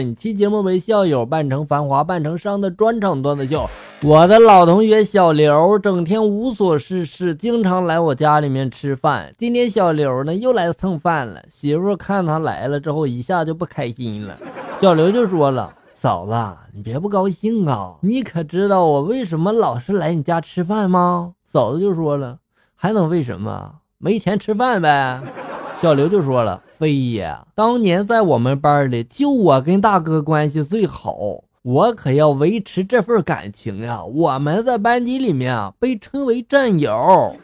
本期节目为校友扮成繁华扮成伤的专场段子秀。我的老同学小刘整天无所事事，经常来我家里面吃饭。今天小刘呢又来蹭饭了，媳妇看他来了之后，一下就不开心了。小刘就说了：“嫂子，你别不高兴啊！你可知道我为什么老是来你家吃饭吗？”嫂子就说了：“还能为什么？没钱吃饭呗。”小刘就说了：“飞爷，当年在我们班里，就我跟大哥关系最好，我可要维持这份感情呀。我们在班级里面啊，被称为战友。”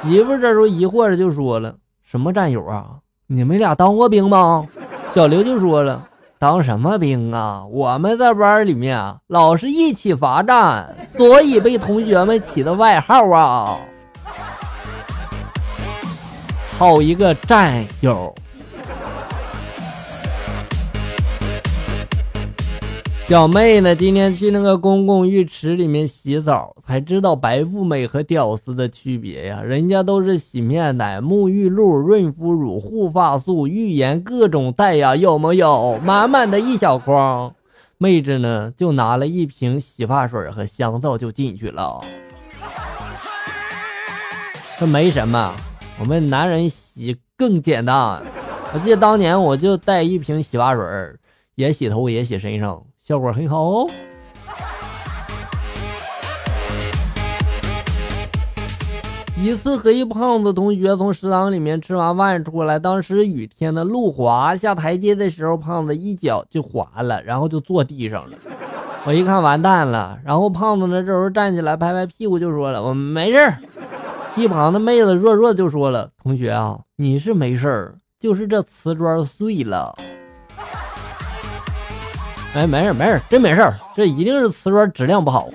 媳妇这时候疑惑着就说了：“什么战友啊？你们俩当过兵吗？”小刘就说了：“当什么兵啊？我们在班里面，老是一起罚站，所以被同学们起的外号啊。”好一个战友！小妹呢，今天去那个公共浴池里面洗澡，才知道白富美和屌丝的区别呀。人家都是洗面奶、沐浴露、润肤乳、护发素、浴盐各种带呀，有没有？满满的一小筐。妹子呢，就拿了一瓶洗发水和香皂就进去了。这没什么。我们男人洗更简单，我记得当年我就带一瓶洗发水，也洗头也洗身上，效果很好哦。一次和一胖子同学从食堂里面吃完饭出来，当时雨天的路滑，下台阶的时候胖子一脚就滑了，然后就坐地上了。我一看完蛋了，然后胖子呢这时候站起来拍拍屁股就说了：“我没事。”一旁的妹子弱弱就说了：“同学啊，你是没事儿，就是这瓷砖碎了。”哎，没事没事，真没事儿，这一定是瓷砖质量不好。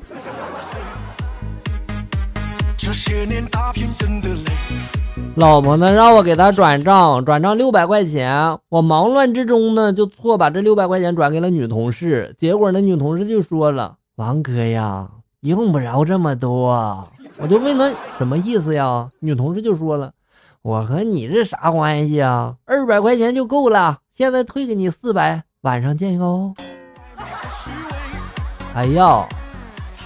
老婆呢让我给她转账，转账六百块钱。我忙乱之中呢就错把这六百块钱转给了女同事，结果那女同事就说了：“王哥呀，用不着这么多。”我就问他什么意思呀？女同事就说了：“我和你是啥关系啊？二百块钱就够了，现在退给你四百，晚上见哟。”哎呀，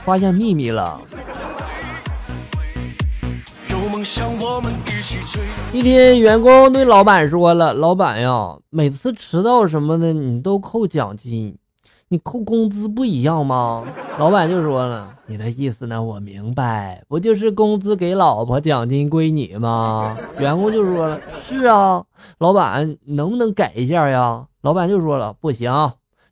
发现秘密了！一天，员工对老板说了：“老板呀，每次迟到什么的，你都扣奖金。”你扣工资不一样吗？老板就说了，你的意思呢？我明白，不就是工资给老婆，奖金归你吗？员工就说了，是啊。老板能不能改一下呀？老板就说了，不行。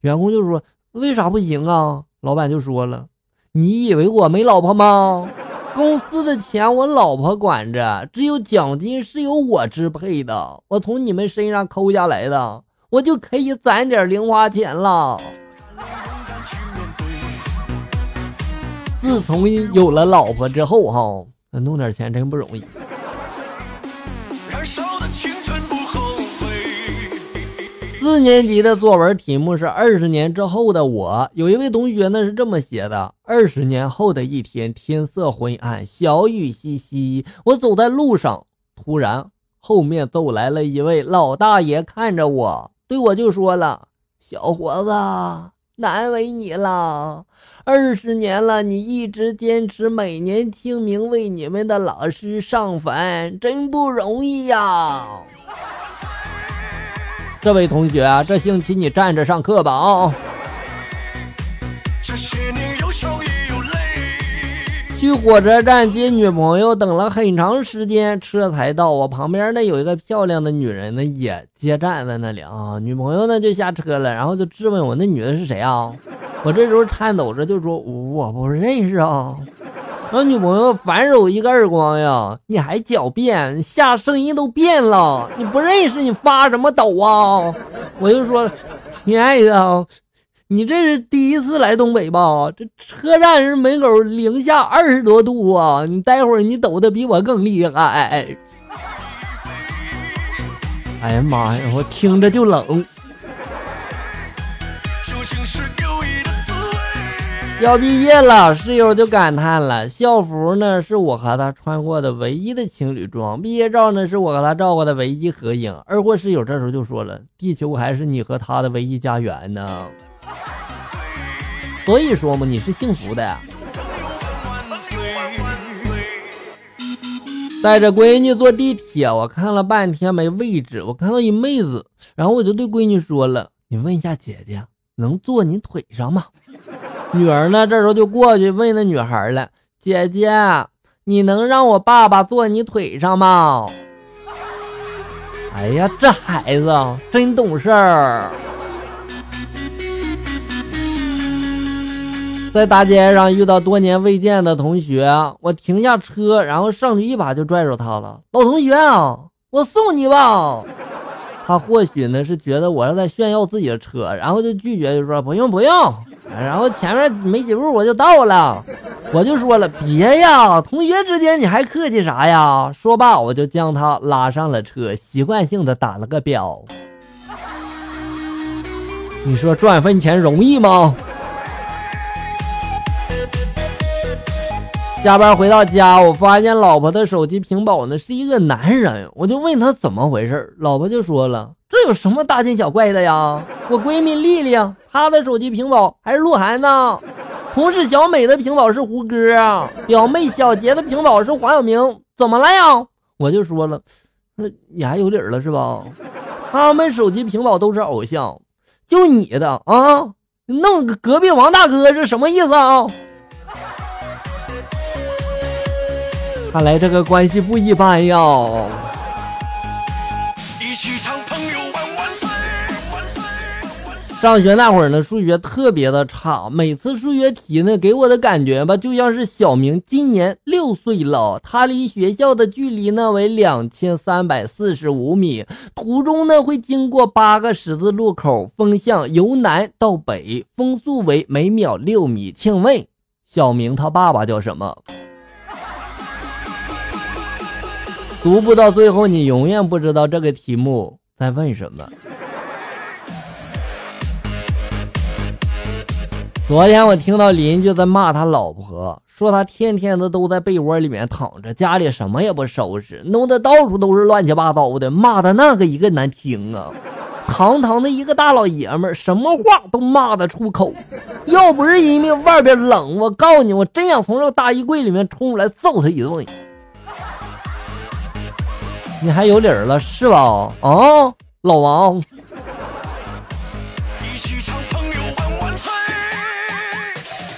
员工就说，为啥不行啊？老板就说了，你以为我没老婆吗？公司的钱我老婆管着，只有奖金是由我支配的，我从你们身上抠下来的，我就可以攒点零花钱了。自从有了老婆之后，哈，弄点钱真不容易。四年级的作文题目是二十年之后的我。有一位同学呢是这么写的：二十年后的一天，天色昏暗，小雨淅淅，我走在路上，突然后面走来了一位老大爷，看着我，对我就说了：“小伙子，难为你了。”二十年了，你一直坚持每年清明为你们的老师上坟，真不容易呀！这位同学，这星期你站着上课吧啊！去火车站接女朋友，等了很长时间，车才到。我旁边呢有一个漂亮的女人呢，也接站在那里啊。女朋友呢就下车了，然后就质问我：“那女的是谁啊？”我这时候颤抖着就说：“我不认识啊！”我女朋友反手一个耳光呀！你还狡辩，下声音都变了！你不认识你发什么抖啊？我就说：“亲爱的，你这是第一次来东北吧？这车站是门口零下二十多度啊！你待会儿你抖的比我更厉害！”哎呀妈呀，我听着就冷。要毕业了，室友就感叹了：校服呢是我和他穿过的唯一的情侣装，毕业照呢是我和他照过的唯一合影。二货室友这时候就说了：地球还是你和他的唯一家园呢。所以说嘛，你是幸福的。带着闺女坐地铁，我看了半天没位置，我看到一妹子，然后我就对闺女说了：“你问一下姐姐，能坐你腿上吗？”女儿呢，这时候就过去问那女孩了：“姐姐，你能让我爸爸坐你腿上吗？”哎呀，这孩子真懂事儿。在大街上遇到多年未见的同学，我停下车，然后上去一把就拽住他了。老同学啊，我送你吧。他或许呢是觉得我是在炫耀自己的车，然后就拒绝，就说不用不用。然后前面没几步我就到了，我就说了别呀，同学之间你还客气啥呀？说罢我就将他拉上了车，习惯性的打了个表。你说赚份钱容易吗？下班回到家，我发现老婆的手机屏保呢是一个男人，我就问他怎么回事，老婆就说了：“这有什么大惊小怪的呀？我闺蜜丽丽，她的手机屏保还是鹿晗呢，同事小美的屏保是胡歌，表妹小杰的屏保是黄晓明，怎么了呀？”我就说了：“那你还有理了是吧？他们手机屏保都是偶像，就你的啊，弄隔壁王大哥是什么意思啊？”看来这个关系不一般呀！上学那会儿呢，数学特别的差，每次数学题呢，给我的感觉吧，就像是小明今年六岁了，他离学校的距离呢为两千三百四十五米，途中呢会经过八个十字路口，风向由南到北，风速为每秒六米。请问小明他爸爸叫什么？读不到最后，你永远不知道这个题目在问什么。昨天我听到邻居在骂他老婆，说他天天的都在被窝里面躺着，家里什么也不收拾，弄得到处都是乱七八糟的，骂的那个一个难听啊！堂堂的一个大老爷们，什么话都骂得出口，要不是因为外边冷，我告诉你，我真想从这个大衣柜里面冲出来揍他一顿。你还有理儿了是吧？啊，老王。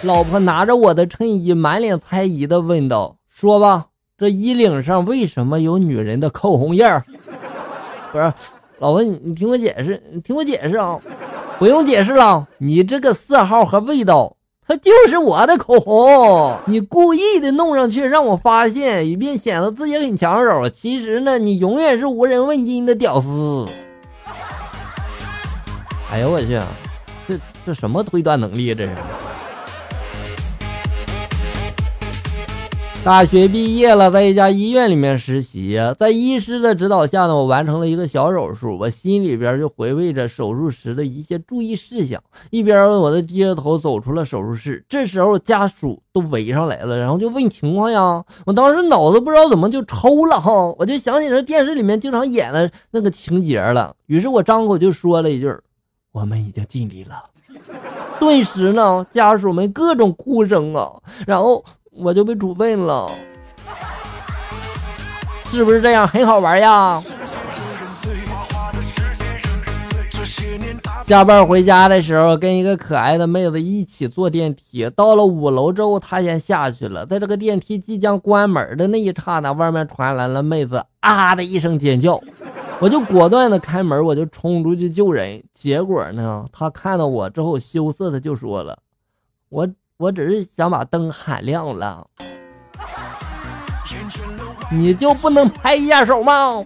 老婆拿着我的衬衣，满脸猜疑的问道：“说吧，这衣领上为什么有女人的口红印儿？”不是，老婆，你你听我解释，你听我解释啊！不用解释了，你这个色号和味道。它就是我的口红，你故意的弄上去让我发现，以便显得自己很抢手。其实呢，你永远是无人问津的屌丝。哎呦我去，这这什么推断能力？这是。大学毕业了，在一家医院里面实习，在医师的指导下呢，我完成了一个小手术。我心里边就回味着手术时的一些注意事项，一边我就低着头走出了手术室。这时候家属都围上来了，然后就问情况呀。我当时脑子不知道怎么就抽了哈，我就想起这电视里面经常演的那个情节了。于是我张口就说了一句：“我们已经尽力了。”顿时呢，家属们各种哭声啊，然后。我就被处分了，是不是这样？很好玩呀！下班回家的时候，跟一个可爱的妹子一起坐电梯，到了五楼之后，她先下去了。在这个电梯即将关门的那一刹那，外面传来了妹子啊的一声尖叫，我就果断的开门，我就冲出去救人。结果呢，她看到我之后，羞涩的就说了：“我。”我只是想把灯喊亮了，你就不能拍一下手吗？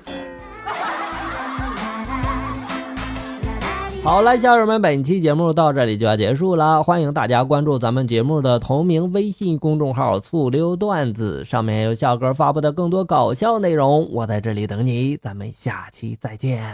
好了，小友们，本期节目到这里就要结束了，欢迎大家关注咱们节目的同名微信公众号“醋溜段子”，上面有笑哥发布的更多搞笑内容。我在这里等你，咱们下期再见。